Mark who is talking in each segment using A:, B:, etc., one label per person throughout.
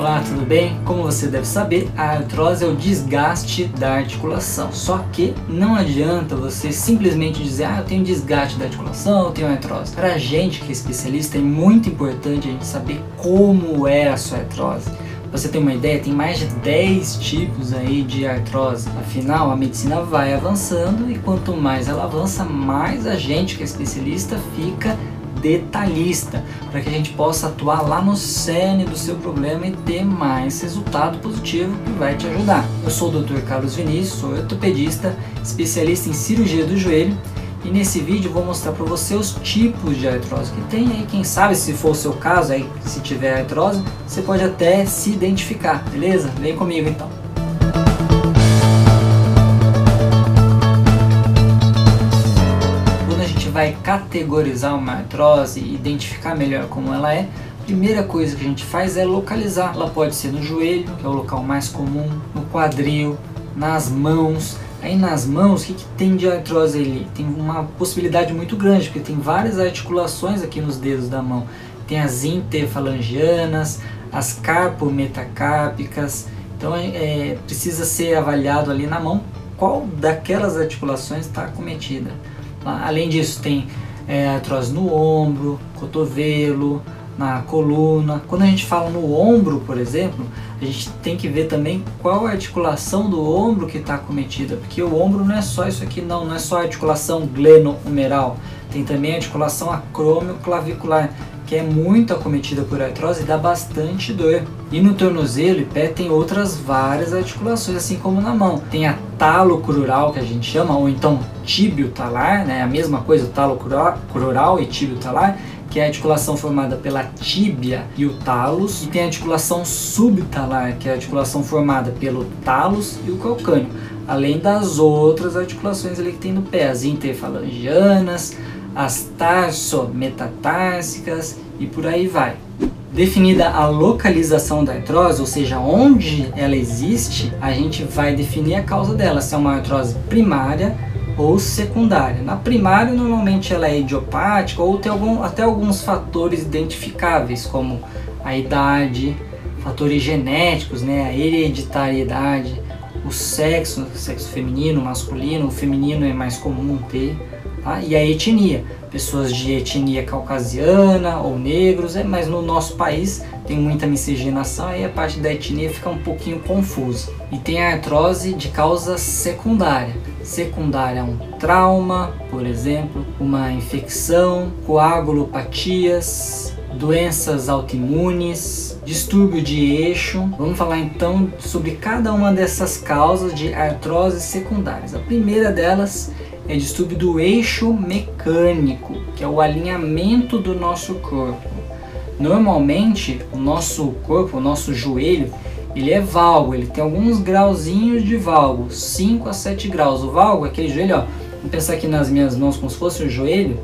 A: Olá, tudo bem? Como você deve saber, a artrose é o desgaste da articulação. Só que não adianta você simplesmente dizer, ah, eu tenho desgaste da articulação, eu tenho artrose. Para a gente que é especialista, é muito importante a gente saber como é a sua artrose. Você ter uma ideia, tem mais de 10 tipos aí de artrose. Afinal, a medicina vai avançando e quanto mais ela avança, mais a gente que é especialista fica detalhista, para que a gente possa atuar lá no cerne do seu problema e ter mais resultado positivo que vai te ajudar. Eu sou o Dr. Carlos Vinícius, sou ortopedista, especialista em cirurgia do joelho e nesse vídeo vou mostrar para você os tipos de artrose que tem aí, quem sabe se for o seu caso aí, se tiver artrose, você pode até se identificar, beleza? Vem comigo então. Categorizar uma artrose e identificar melhor como ela é, primeira coisa que a gente faz é localizar. Ela pode ser no joelho, que é o local mais comum, no quadril, nas mãos. Aí nas mãos, o que, que tem de artrose ali? Tem uma possibilidade muito grande, porque tem várias articulações aqui nos dedos da mão. Tem as interfalangianas, as carpometacárpicas. Então é, precisa ser avaliado ali na mão qual daquelas articulações está acometida. Além disso, tem é, artrose no ombro, cotovelo, na coluna. Quando a gente fala no ombro, por exemplo, a gente tem que ver também qual a articulação do ombro que está acometida, porque o ombro não é só isso aqui, não, não é só a articulação glenohumeral, tem também a articulação acromioclavicular, que é muito acometida por artrose dá bastante dor. E no tornozelo e pé tem outras várias articulações, assim como na mão. Tem a talo crural, que a gente chama, ou então tíbio talar, né? a mesma coisa, talo crural e tíbio talar, que é a articulação formada pela tíbia e o talos, e tem a articulação subtalar, que é a articulação formada pelo talos e o calcâneo, além das outras articulações ali que tem no pé, as interfalangianas, as tarso-metatársicas e por aí vai. Definida a localização da artrose, ou seja, onde ela existe, a gente vai definir a causa dela, se é uma artrose primária ou secundária. Na primária, normalmente ela é idiopática ou tem algum, até alguns fatores identificáveis, como a idade, fatores genéticos, né, a hereditariedade, o sexo, sexo feminino, masculino, o feminino é mais comum ter, Tá? E a etnia, pessoas de etnia caucasiana ou negros, é, mas no nosso país tem muita miscigenação, aí a parte da etnia fica um pouquinho confusa. E tem a artrose de causa secundária. Secundária um trauma, por exemplo, uma infecção, coagulopatias, doenças autoimunes, distúrbio de eixo. Vamos falar então sobre cada uma dessas causas de artrose secundárias. A primeira delas é distúrbio do eixo mecânico, que é o alinhamento do nosso corpo. Normalmente, o nosso corpo, o nosso joelho, ele é valgo, ele tem alguns grauzinhos de valgo, 5 a 7 graus. O valgo é aquele joelho, ó, vamos pensar aqui nas minhas mãos como se fosse o joelho,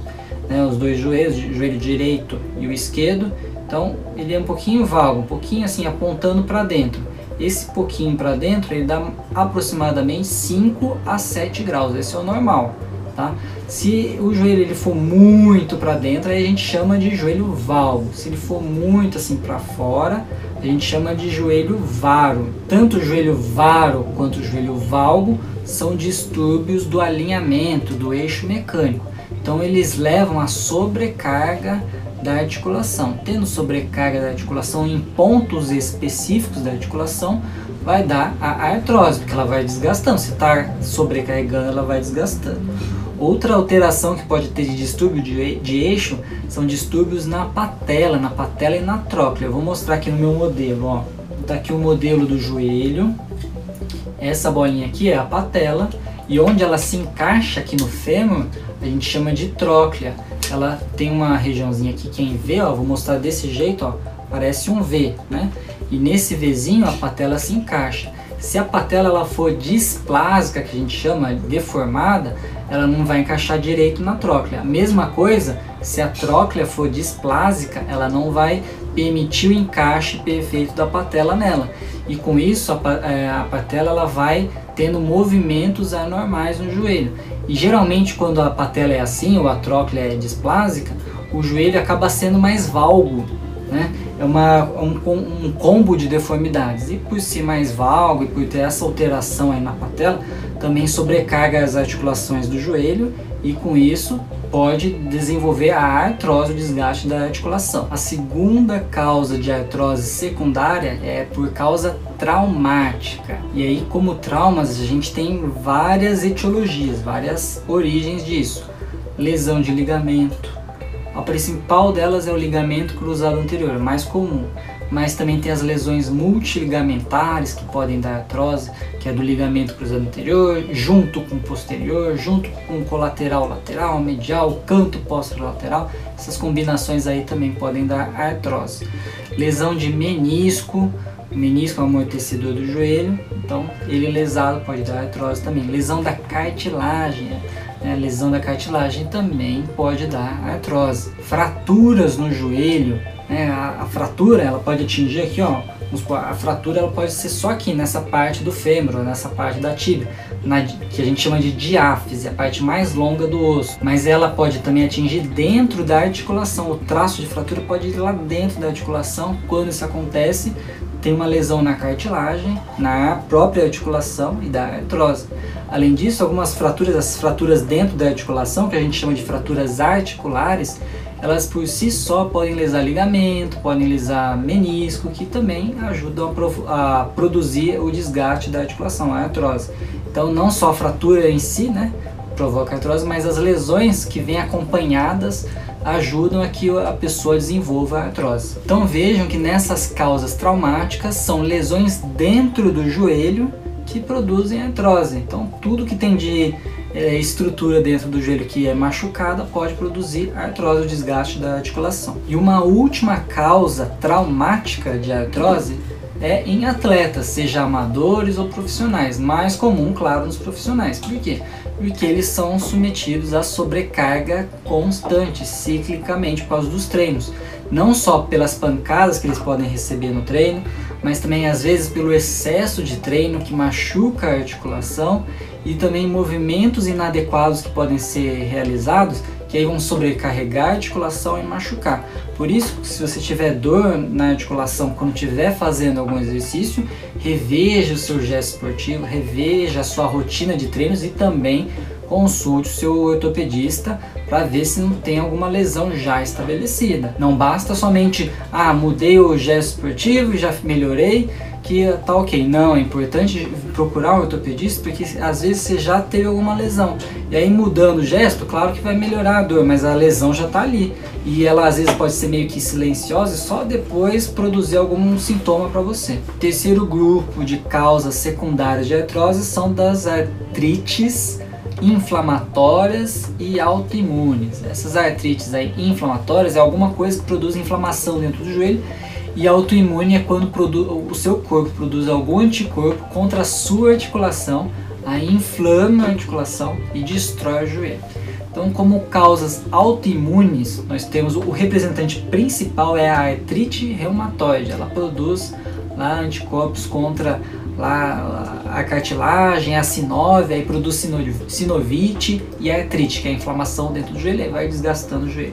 A: né, os dois joelhos, o joelho direito e o esquerdo. Então, ele é um pouquinho valgo, um pouquinho assim apontando para dentro esse pouquinho para dentro ele dá aproximadamente 5 a 7 graus, esse é o normal, tá? Se o joelho ele for muito para dentro, aí a gente chama de joelho valgo. Se ele for muito assim para fora, a gente chama de joelho varo. Tanto o joelho varo quanto o joelho valgo são distúrbios do alinhamento do eixo mecânico. Então eles levam a sobrecarga da articulação. Tendo sobrecarga da articulação em pontos específicos da articulação, vai dar a artrose, porque ela vai desgastando. Se está sobrecarregando, ela vai desgastando. Outra alteração que pode ter de distúrbio de, de eixo são distúrbios na patela, na patela e na tróclea. Eu vou mostrar aqui no meu modelo, ó. Tá aqui o modelo do joelho. Essa bolinha aqui é a patela e onde ela se encaixa aqui no fêmur, a gente chama de tróclea ela tem uma regiãozinha aqui, quem vê, ó, vou mostrar desse jeito, ó, parece um V, né? E nesse Vzinho a patela se encaixa. Se a patela ela for displásica, que a gente chama deformada, ela não vai encaixar direito na tróclea. A mesma coisa, se a tróclea for displásica, ela não vai permitir o encaixe perfeito da patela nela. E com isso a, é, a patela ela vai tendo movimentos anormais no joelho. E geralmente quando a patela é assim ou a tróclea é displásica, o joelho acaba sendo mais valgo. né? É uma, um, um combo de deformidades. E por ser mais valgo e por ter essa alteração aí na patela, também sobrecarga as articulações do joelho e com isso pode desenvolver a artrose, o desgaste da articulação. A segunda causa de artrose secundária é por causa traumática. E aí, como traumas, a gente tem várias etiologias, várias origens disso. Lesão de ligamento, a principal delas é o ligamento cruzado anterior, mais comum, mas também tem as lesões multiligamentares que podem dar artrose, que é do ligamento cruzado anterior, junto com o posterior, junto com o colateral lateral, medial, canto lateral. Essas combinações aí também podem dar artrose. Lesão de menisco, o menisco é o amortecedor do joelho, então ele lesado pode dar artrose também. Lesão da cartilagem, né, lesão da cartilagem também pode dar artrose. Fraturas no joelho, né, a, a, fratura ela pode atingir aqui, ó, a fratura ela pode ser só aqui nessa parte do fêmur, nessa parte da tíbia, na, que a gente chama de diáfise, a parte mais longa do osso. Mas ela pode também atingir dentro da articulação. O traço de fratura pode ir lá dentro da articulação. Quando isso acontece, tem uma lesão na cartilagem, na própria articulação e da artrose. Além disso, algumas fraturas, as fraturas dentro da articulação, que a gente chama de fraturas articulares, elas por si só podem lesar ligamento, podem lesar menisco, que também ajudam a, a produzir o desgaste da articulação, a artrose. Então, não só a fratura em si, né, provoca artrose, mas as lesões que vêm acompanhadas ajudam a que a pessoa desenvolva a artrose. Então vejam que nessas causas traumáticas são lesões dentro do joelho que produzem artrose. Então tudo que tem de é, estrutura dentro do joelho que é machucada pode produzir artrose, o desgaste da articulação. E uma última causa traumática de artrose é em atletas, seja amadores ou profissionais. Mais comum, claro, nos profissionais. Por quê? porque eles são submetidos a sobrecarga constante, ciclicamente, por causa dos treinos. Não só pelas pancadas que eles podem receber no treino, mas também às vezes pelo excesso de treino que machuca a articulação e também movimentos inadequados que podem ser realizados que aí vão sobrecarregar a articulação e machucar. Por isso, se você tiver dor na articulação quando estiver fazendo algum exercício, reveja o seu gesto esportivo, reveja a sua rotina de treinos e também consulte o seu ortopedista para ver se não tem alguma lesão já estabelecida. Não basta somente, ah, mudei o gesto esportivo já melhorei, que tá ok. Não, é importante procurar um ortopedista porque às vezes você já teve alguma lesão. E aí mudando o gesto, claro que vai melhorar a dor, mas a lesão já está ali. E ela às vezes pode ser meio que silenciosa e só depois produzir algum sintoma para você. terceiro grupo de causas secundárias de artrose são das artrites inflamatórias e autoimunes. Essas artrites aí inflamatórias é alguma coisa que produz inflamação dentro do joelho e autoimune é quando o seu corpo produz algum anticorpo contra a sua articulação, aí inflama a articulação e destrói o joelho. Então, como causas autoimunes, nós temos o representante principal é a artrite reumatoide. Ela produz lá anticorpos contra lá a cartilagem, a sinovia, aí produz sinovite e a artrite, que é a inflamação dentro do joelho, e vai desgastando o joelho.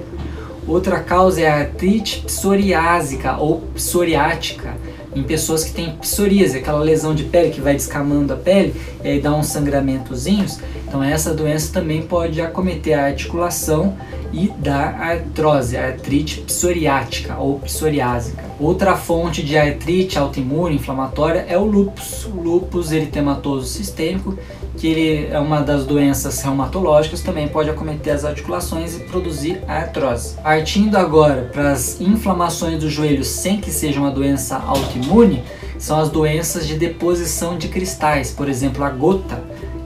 A: Outra causa é a artrite psoriásica ou psoriática, em pessoas que têm psoríase, aquela lesão de pele que vai descamando a pele e aí dá uns sangramentozinhos. Então essa doença também pode acometer a articulação e dar artrose, artrite psoriática ou psoriásica. Outra fonte de artrite autoimune inflamatória é o lúpus, o lúpus eritematoso sistêmico, que ele é uma das doenças reumatológicas, também pode acometer as articulações e produzir artrose. Partindo agora para as inflamações do joelho sem que seja uma doença autoimune, são as doenças de deposição de cristais, por exemplo, a gota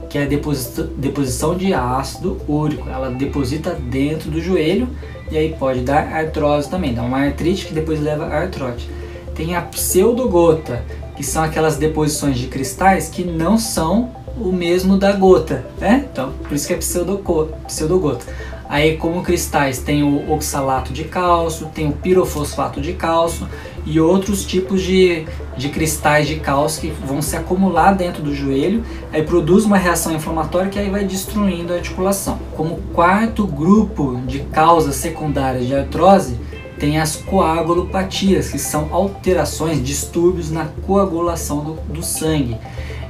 A: que é a deposição de ácido úrico. Ela deposita dentro do joelho e aí pode dar artrose também, dá uma artrite que depois leva a artrose. Tem a pseudogota, que são aquelas deposições de cristais que não são o mesmo da gota, né? Então, por isso que é pseudogota. Aí, como cristais, tem o oxalato de cálcio, tem o pirofosfato de cálcio e outros tipos de, de cristais de cálcio que vão se acumular dentro do joelho, aí produz uma reação inflamatória que aí vai destruindo a articulação. Como quarto grupo de causas secundárias de artrose, tem as coagulopatias, que são alterações, distúrbios na coagulação do, do sangue.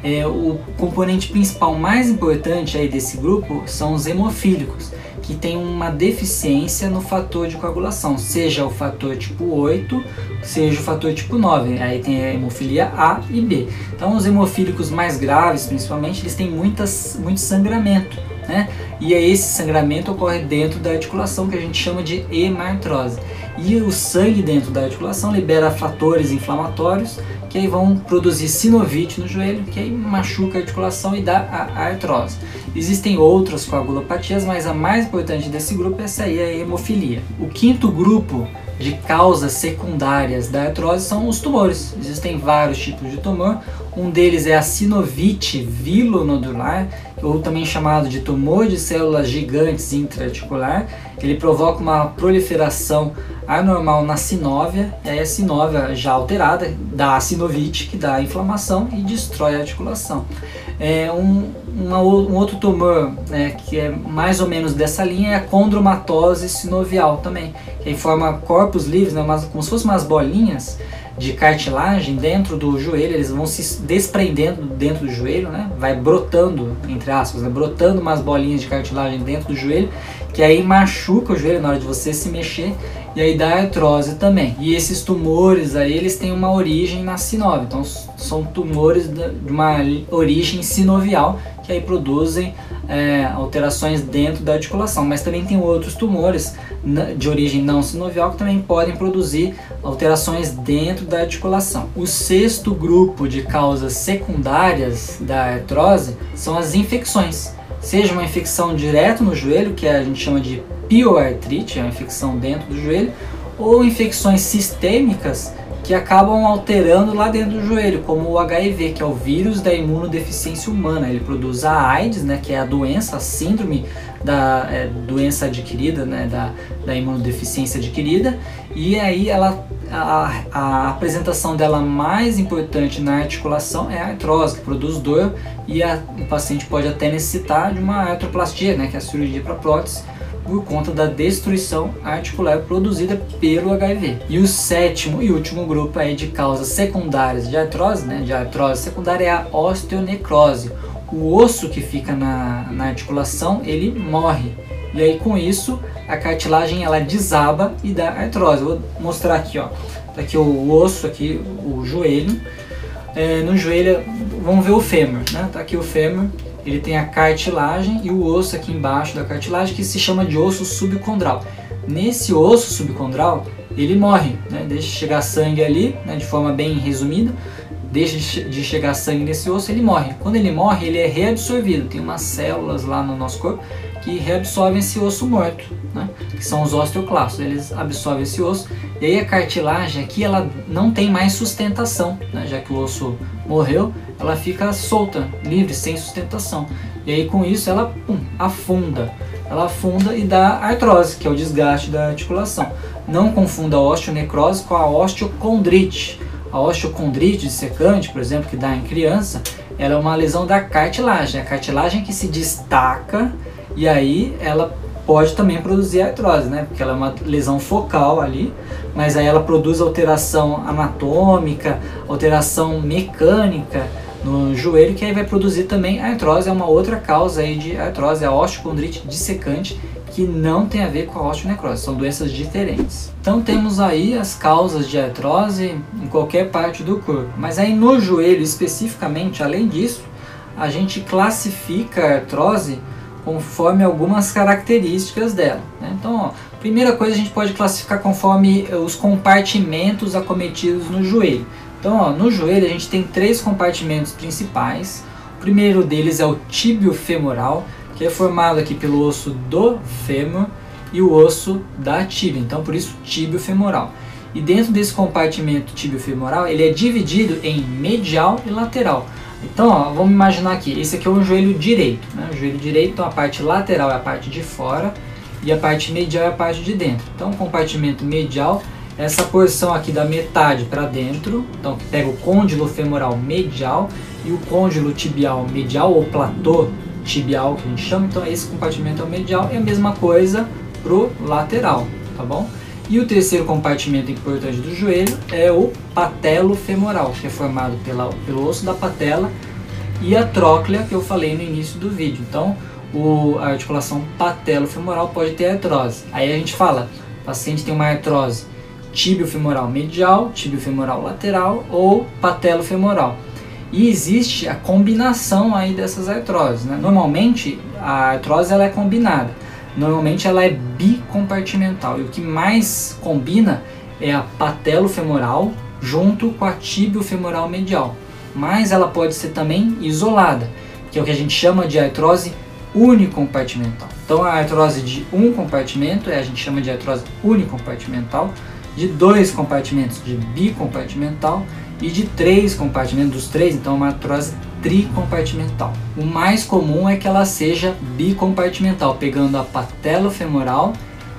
A: É, o componente principal mais importante aí desse grupo são os hemofílicos, que tem uma deficiência no fator de coagulação, seja o fator tipo 8, seja o fator tipo 9. Aí tem a hemofilia A e B. Então os hemofílicos mais graves, principalmente, eles têm muitas, muito sangramento. Né? E esse sangramento ocorre dentro da articulação que a gente chama de hemartrose. E o sangue dentro da articulação libera fatores inflamatórios que aí vão produzir sinovite no joelho, que aí machuca a articulação e dá a artrose. Existem outras coagulopatias, mas a mais importante desse grupo é essa aí, a hemofilia. O quinto grupo de causas secundárias da artrose são os tumores. Existem vários tipos de tumor. Um deles é a sinovite vilonodular, ou também chamado de tumor de células gigantes intraarticular. Ele provoca uma proliferação anormal na sinóvia, aí a sinóvia já alterada dá a sinovite, que dá a inflamação e destrói a articulação. É um, uma, um outro tumor né, que é mais ou menos dessa linha é a condromatose sinovial também, que forma corpos livres, né, umas, como se fossem umas bolinhas de cartilagem dentro do joelho, eles vão se desprendendo dentro do joelho, né? Vai brotando, entre aspas, né? brotando umas bolinhas de cartilagem dentro do joelho, que aí machuca o joelho na hora de você se mexer e aí dá artrose também. E esses tumores aí, eles têm uma origem na sinovia, então são tumores de uma origem sinovial que aí produzem é, alterações dentro da articulação, mas também tem outros tumores de origem não sinovial que também podem produzir alterações dentro da articulação. O sexto grupo de causas secundárias da artrose são as infecções, seja uma infecção direto no joelho, que a gente chama de pioartrite, é uma infecção dentro do joelho, ou infecções sistêmicas que acabam alterando lá dentro do joelho, como o HIV, que é o vírus da imunodeficiência humana. Ele produz a AIDS, né, que é a doença, a síndrome da é, doença adquirida, né, da, da imunodeficiência adquirida, e aí ela a, a, apresentação dela mais importante na articulação é a artrose, que produz dor e a, o paciente pode até necessitar de uma artroplastia, né, que é a cirurgia para prótese, por conta da destruição articular produzida pelo HIV. E o sétimo e último grupo aí de causas secundárias de artrose, né, de artrose secundária é a osteonecrose. O osso que fica na, na articulação, ele morre. E aí com isso, a cartilagem ela desaba e dá artrose. Vou mostrar aqui, ó. Tá aqui o osso, aqui o joelho. É, no joelho, vamos ver o fêmur, né? Tá aqui o fêmur ele tem a cartilagem e o osso aqui embaixo da cartilagem que se chama de osso subcondral. Nesse osso subcondral, ele morre, né? deixa de chegar sangue ali, né? de forma bem resumida, deixa de chegar sangue nesse osso, ele morre. Quando ele morre, ele é reabsorvido. Tem umas células lá no nosso corpo que reabsorvem esse osso morto, né? que são os osteoclastos. Eles absorvem esse osso e aí a cartilagem aqui ela não tem mais sustentação, né? já que o osso morreu, ela fica solta, livre, sem sustentação. E aí com isso ela pum, afunda. Ela afunda e dá artrose, que é o desgaste da articulação. Não confunda a osteonecrose com a osteocondrite. A osteocondrite dissecante, por exemplo, que dá em criança, ela é uma lesão da cartilagem. A cartilagem que se destaca e aí ela pode também produzir artrose, né? Porque ela é uma lesão focal ali, mas aí ela produz alteração anatômica, alteração mecânica no joelho, que aí vai produzir também artrose, é uma outra causa aí de artrose, a osteocondrite dissecante, que não tem a ver com a osteonecrose, são doenças diferentes. Então temos aí as causas de artrose em qualquer parte do corpo, mas aí no joelho especificamente, além disso, a gente classifica a artrose conforme algumas características dela. Né? Então, ó, primeira coisa a gente pode classificar conforme os compartimentos acometidos no joelho. Então, ó, no joelho a gente tem três compartimentos principais. O primeiro deles é o tíbio femoral, que é formado aqui pelo osso do fêmur e o osso da tíbia. Então, por isso tíbio femoral. E dentro desse compartimento tíbio femoral, ele é dividido em medial e lateral. Então, ó, vamos imaginar aqui, esse aqui é o joelho direito. Né? O joelho direito, então a parte lateral é a parte de fora e a parte medial é a parte de dentro. Então, o compartimento medial essa porção aqui da metade para dentro, então que pega o côndilo femoral medial e o côndilo tibial medial ou platô tibial que a gente chama, então esse compartimento é o medial e a mesma coisa pro lateral, tá bom? E o terceiro compartimento importante do joelho é o patelo femoral, que é formado pela, pelo osso da patela e a tróclea que eu falei no início do vídeo. Então, o, a articulação patelo-femoral pode ter artrose. Aí a gente fala, o paciente tem uma artrose tíbio-femoral medial, tíbio-femoral lateral ou patelo-femoral. E existe a combinação aí dessas artroses. Né? Normalmente a artrose ela é combinada. Normalmente ela é bicompartimental. E o que mais combina é a patelo-femoral junto com a tíbio-femoral medial. Mas ela pode ser também isolada, que é o que a gente chama de artrose unicompartimental. Então a artrose de um compartimento é a gente chama de artrose unicompartimental, de dois compartimentos de bicompartimental e de três compartimentos dos três, então uma artrose tricompartimental. O mais comum é que ela seja bicompartimental, pegando a patelo-femoral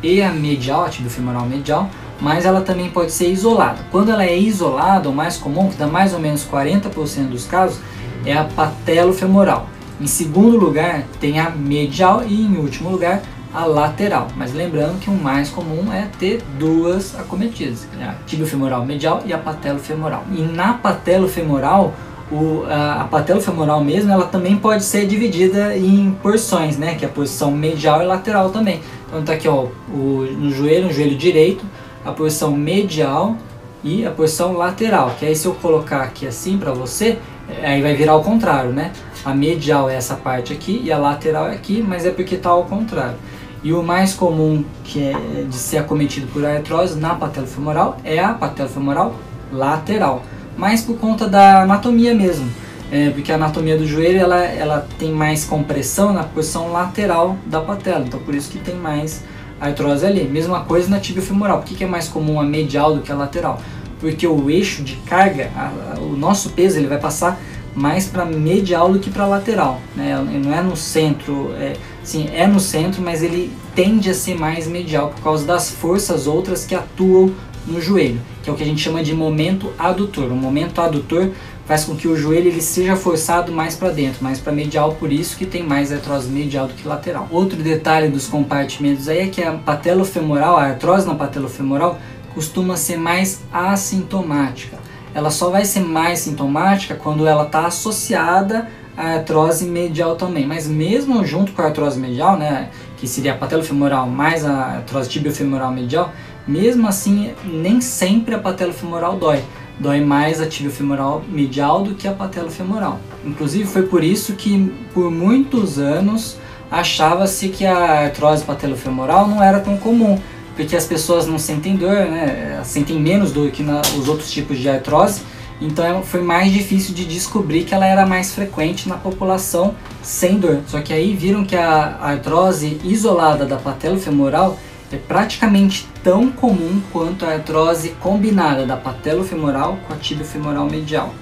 A: e a medial, a tibio-femoral medial, mas ela também pode ser isolada. Quando ela é isolada, o mais comum, que dá mais ou menos 40% dos casos, é a patelo-femoral. Em segundo lugar, tem a medial e em último lugar, a lateral. Mas lembrando que o mais comum é ter duas acometidas, é a tibio-femoral medial e a patelo-femoral. E na patelo-femoral, o, a, a patelo-femoral mesmo, ela também pode ser dividida em porções, né? Que é a posição medial e lateral também. Então tá aqui, ó, o, no joelho, no joelho direito, a posição medial e a posição lateral. Que aí se eu colocar aqui assim para você, aí vai virar ao contrário, né? A medial é essa parte aqui e a lateral é aqui, mas é porque está ao contrário. E o mais comum que é de ser acometido por artrose na patelofemoral é a patelofemoral lateral, mas por conta da anatomia mesmo. É, porque a anatomia do joelho ela, ela tem mais compressão na posição lateral da patela, então por isso que tem mais artrose ali. Mesma coisa na tibia femoral. Por que, que é mais comum a medial do que a lateral? Porque o eixo de carga, a, a, o nosso peso, ele vai passar mais para medial do que para lateral, né? Não é no centro, é, sim, é no centro, mas ele tende a ser mais medial por causa das forças outras que atuam no joelho, que é o que a gente chama de momento adutor. O momento adutor faz com que o joelho ele seja forçado mais para dentro, mais para medial, por isso que tem mais artrose medial do que lateral. Outro detalhe dos compartimentos aí é que a patelofemoral, a artrose na patelofemoral costuma ser mais assintomática ela só vai ser mais sintomática quando ela está associada à artrose medial também. Mas mesmo junto com a artrose medial, né, que seria a patelofemoral mais a artrose tibiofemoral medial, mesmo assim nem sempre a patelofemoral dói. Dói mais a tibiofemoral medial do que a patelofemoral. Inclusive foi por isso que por muitos anos achava-se que a artrose patelofemoral não era tão comum porque as pessoas não sentem dor, né? Sentem menos dor que na, os outros tipos de artrose. Então foi mais difícil de descobrir que ela era mais frequente na população sem dor. Só que aí viram que a artrose isolada da patelofemoral é praticamente tão comum quanto a artrose combinada da patelofemoral com a tibiofemoral medial.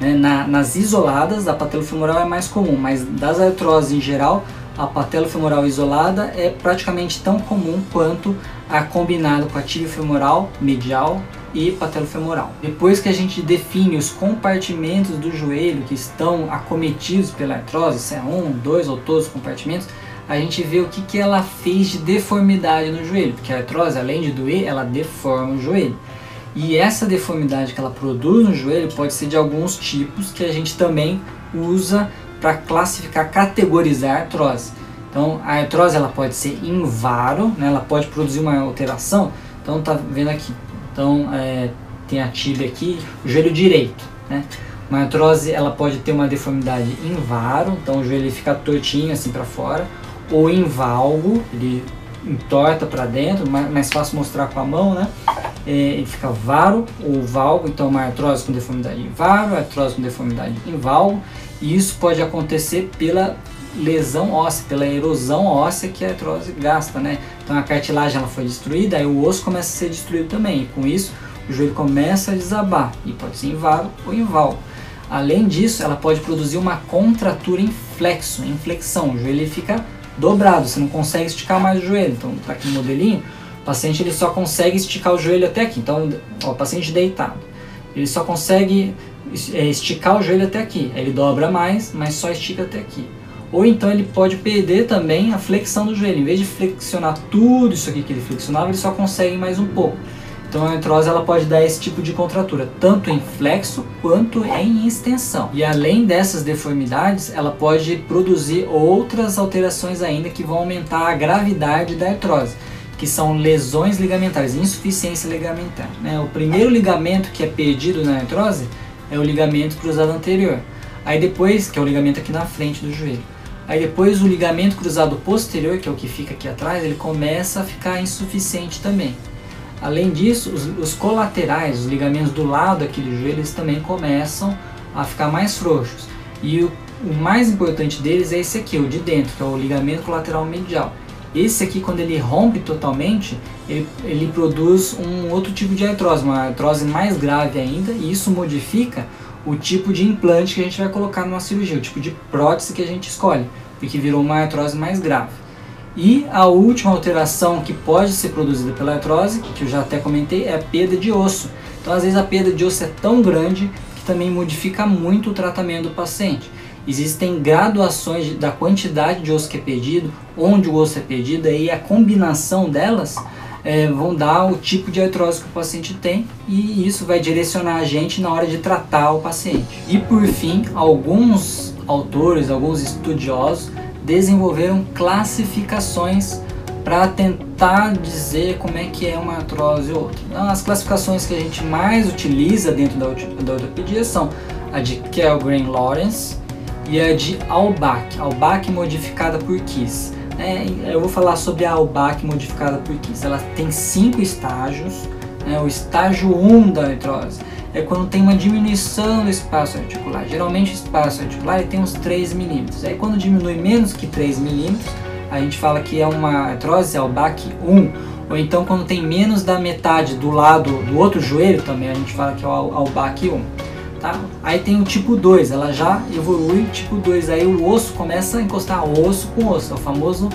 A: Né? Na, nas isoladas, a patelofemoral é mais comum, mas das artroses em geral, a patelofemoral isolada é praticamente tão comum quanto a combinado com a tibia femoral medial e patelofemoral. Depois que a gente define os compartimentos do joelho que estão acometidos pela artrose, se é um, dois ou todos os compartimentos, a gente vê o que, que ela fez de deformidade no joelho, porque a artrose, além de doer, ela deforma o joelho. E essa deformidade que ela produz no joelho pode ser de alguns tipos que a gente também usa para classificar, categorizar a artrose. Então a artrose ela pode ser em varo, né? ela pode produzir uma alteração. Então tá vendo aqui. Então é, tem a tíbia aqui, o joelho direito. Né? Uma artrose ela pode ter uma deformidade em varo, então o joelho fica tortinho assim para fora, ou em valgo, ele entorta para dentro, mais, fácil mostrar com a mão, né? É, ele fica varo ou valgo, então uma artrose com deformidade em varo, artrose com deformidade em valgo, e isso pode acontecer pela lesão óssea, pela erosão óssea que a artrose gasta, né? Então a cartilagem ela foi destruída, aí o osso começa a ser destruído também, e com isso o joelho começa a desabar, e pode ser em varo ou valgo. Além disso, ela pode produzir uma contratura em flexo, em flexão, o joelho fica dobrado, você não consegue esticar mais o joelho. Então, tá aqui no modelinho, o paciente ele só consegue esticar o joelho até aqui. Então, ó, o paciente deitado, ele só consegue é, esticar o joelho até aqui. Ele dobra mais, mas só estica até aqui. Ou então ele pode perder também a flexão do joelho. Em vez de flexionar tudo isso aqui que ele flexionava, ele só consegue mais um pouco. Então a artrose ela pode dar esse tipo de contratura, tanto em flexo quanto em extensão. E além dessas deformidades, ela pode produzir outras alterações ainda que vão aumentar a gravidade da artrose, que são lesões ligamentares, insuficiência ligamentar. Né? O primeiro ligamento que é perdido na artrose é o ligamento cruzado anterior. Aí depois, que é o ligamento aqui na frente do joelho. Aí depois o ligamento cruzado posterior, que é o que fica aqui atrás, ele começa a ficar insuficiente também. Além disso, os, os, colaterais, os ligamentos do lado aqui do joelho, eles também começam a ficar mais frouxos. E o, o mais importante deles é esse aqui, o de dentro, que é o ligamento colateral medial. Esse aqui, quando ele rompe totalmente, ele, ele produz um outro tipo de artrose, uma artrose mais grave ainda, e isso modifica o tipo de implante que a gente vai colocar numa cirurgia, o tipo de prótese que a gente escolhe, porque virou uma artrose mais grave. E a última alteração que pode ser produzida pela artrose, que eu já até comentei, é a perda de osso. Então, às vezes, a perda de osso é tão grande que também modifica muito o tratamento do paciente. Existem graduações da quantidade de osso que é perdido, onde o osso é perdido, e a combinação delas é, vão dar o tipo de artrose que o paciente tem e isso vai direcionar a gente na hora de tratar o paciente. E por fim, alguns autores, alguns estudiosos desenvolveram classificações para tentar dizer como é que é uma artrose ou outra. Então, as classificações que a gente mais utiliza dentro da, da ortopedia são a de Kellgren Lawrence e a de Albach, Albach modificada por Kiss. É, eu vou falar sobre a Albach modificada por Kiss. Ela tem cinco estágios. Né? O estágio 1 um da artrose é quando tem uma diminuição do espaço articular. Geralmente o espaço articular tem uns 3 milímetros. Aí quando diminui menos que 3 milímetros, a gente fala que é uma artrose Albach 1. Ou então quando tem menos da metade do lado do outro joelho também, a gente fala que é o Albach 1. Tá? Aí tem o tipo 2, ela já evolui tipo 2, aí o osso começa a encostar osso com osso, é o famoso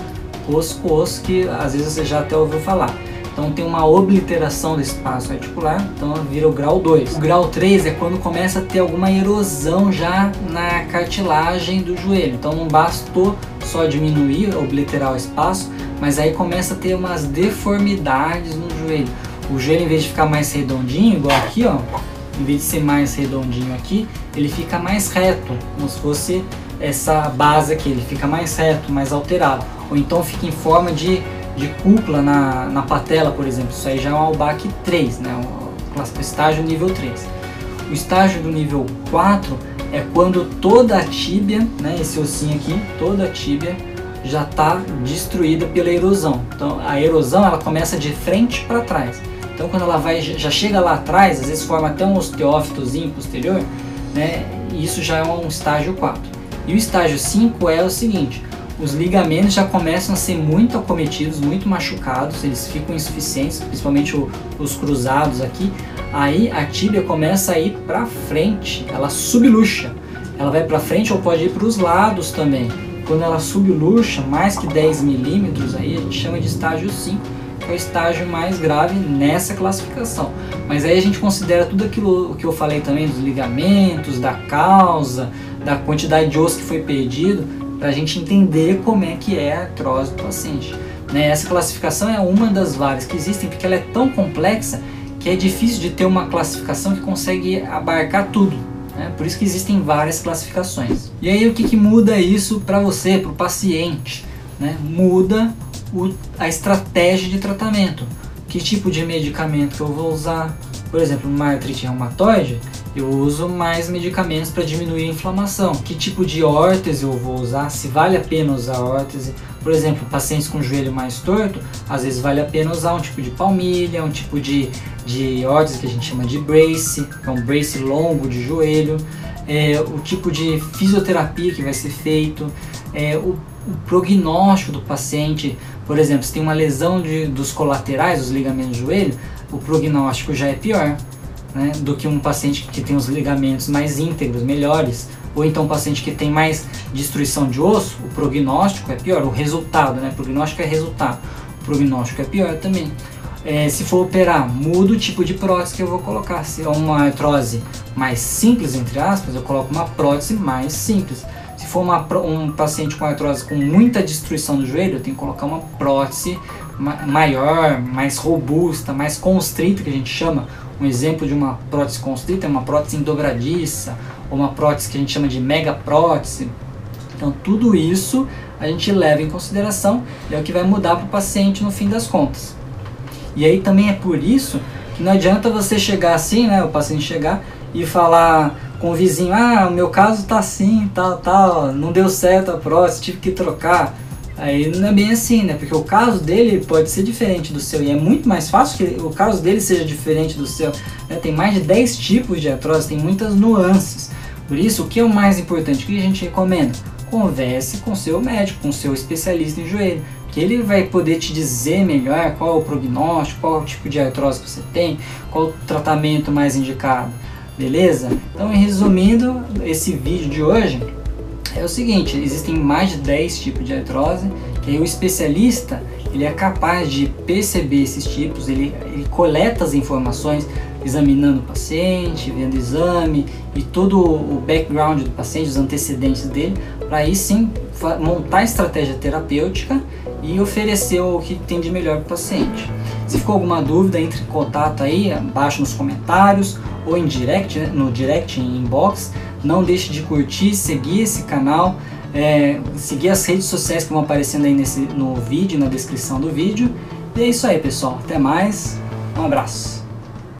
A: osso com osso que às vezes você já até ouviu falar. Então tem uma obliteração do espaço articular, então vira o grau 2. O grau 3 é quando começa a ter alguma erosão já na cartilagem do joelho. Então não bastou só diminuir, obliterar o espaço, mas aí começa a ter umas deformidades no joelho. O joelho, em vez de ficar mais redondinho, igual aqui, ó, em vez de ser mais redondinho aqui, ele fica mais reto, como se fosse essa base aqui, ele fica mais reto, mais alterado. Ou então fica em forma de de cúpula na, na patela, por exemplo. Isso aí já é um Albac 3, né? o estágio nível 3. O estágio do nível 4 é quando toda a tíbia, né, esse ossinho aqui, toda a tíbia já está destruída pela erosão. Então a erosão ela começa de frente para trás. Então quando ela vai já chega lá atrás, às vezes forma até um osteófitozinho posterior, né? Isso já é um estágio 4. E o estágio 5 é o seguinte: os ligamentos já começam a ser muito acometidos, muito machucados, eles ficam insuficientes, principalmente o, os cruzados aqui. Aí a tíbia começa a ir para frente, ela subluxa. Ela vai para frente ou pode ir para os lados também. Quando ela subluxa mais que 10 milímetros, aí a gente chama de estágio 5, que é o estágio mais grave nessa classificação. Mas aí a gente considera tudo aquilo que eu falei também dos ligamentos, da causa, da quantidade de osso que foi perdido, para a gente entender como é que é a artrose do paciente. Né? Essa classificação é uma das várias que existem, porque ela é tão complexa que é difícil de ter uma classificação que consegue abarcar tudo. Né? Por isso que existem várias classificações. E aí o que, que muda isso para você, para o paciente? Né? Muda o, a estratégia de tratamento. Que tipo de medicamento eu vou usar? Por exemplo, uma artrite reumatoide, eu uso mais medicamentos para diminuir a inflamação. Que tipo de órtese eu vou usar? Se vale a pena usar órtese? Por exemplo, pacientes com joelho mais torto, às vezes vale a pena usar um tipo de palmilha, um tipo de, de órtese que a gente chama de brace, que é um brace longo de joelho, é, o tipo de fisioterapia que vai ser feito, é, o, o prognóstico do paciente, por exemplo, se tem uma lesão de, dos colaterais, os ligamentos do joelho, o prognóstico já é pior né, do que um paciente que tem os ligamentos mais íntegros, melhores, ou então um paciente que tem mais destruição de osso, o prognóstico é pior, o resultado, né, prognóstico é resultado, o prognóstico é pior também. É, se for operar, muda o tipo de prótese que eu vou colocar. Se é uma artrose mais simples, entre aspas, eu coloco uma prótese mais simples. Se for uma, um paciente com artrose com muita destruição do joelho, eu tenho que colocar uma prótese maior, mais robusta, mais constrita, que a gente chama. Um exemplo de uma prótese constrita é uma prótese dobradiça, ou uma prótese que a gente chama de mega prótese. Então, tudo isso a gente leva em consideração e é o que vai mudar para o paciente no fim das contas. E aí também é por isso que não adianta você chegar assim, né, o paciente chegar e falar com o vizinho, ah, o meu caso tá assim, tal, tal, não deu certo a prótese, tive que trocar. Aí não é bem assim, né? Porque o caso dele pode ser diferente do seu e é muito mais fácil que o caso dele seja diferente do seu. Né? Tem mais de 10 tipos de artrose, tem muitas nuances. Por isso, o que é o mais importante? O que a gente recomenda? Converse com seu médico, com seu especialista em joelho que ele vai poder te dizer melhor qual é o prognóstico, qual é o tipo de artrose que você tem, qual o tratamento mais indicado, beleza? Então, resumindo esse vídeo de hoje, é o seguinte, existem mais de 10 tipos de artrose, e o especialista ele é capaz de perceber esses tipos, ele, ele coleta as informações examinando o paciente, vendo o exame e todo o background do paciente, os antecedentes dele, para aí sim montar a estratégia terapêutica e oferecer o que tem de melhor para o paciente. Se ficou alguma dúvida, entre em contato aí abaixo nos comentários ou em direct, né, no direct inbox. Não deixe de curtir, seguir esse canal, é, seguir as redes sociais que vão aparecendo aí nesse, no vídeo, na descrição do vídeo. E é isso aí, pessoal. Até mais. Um abraço.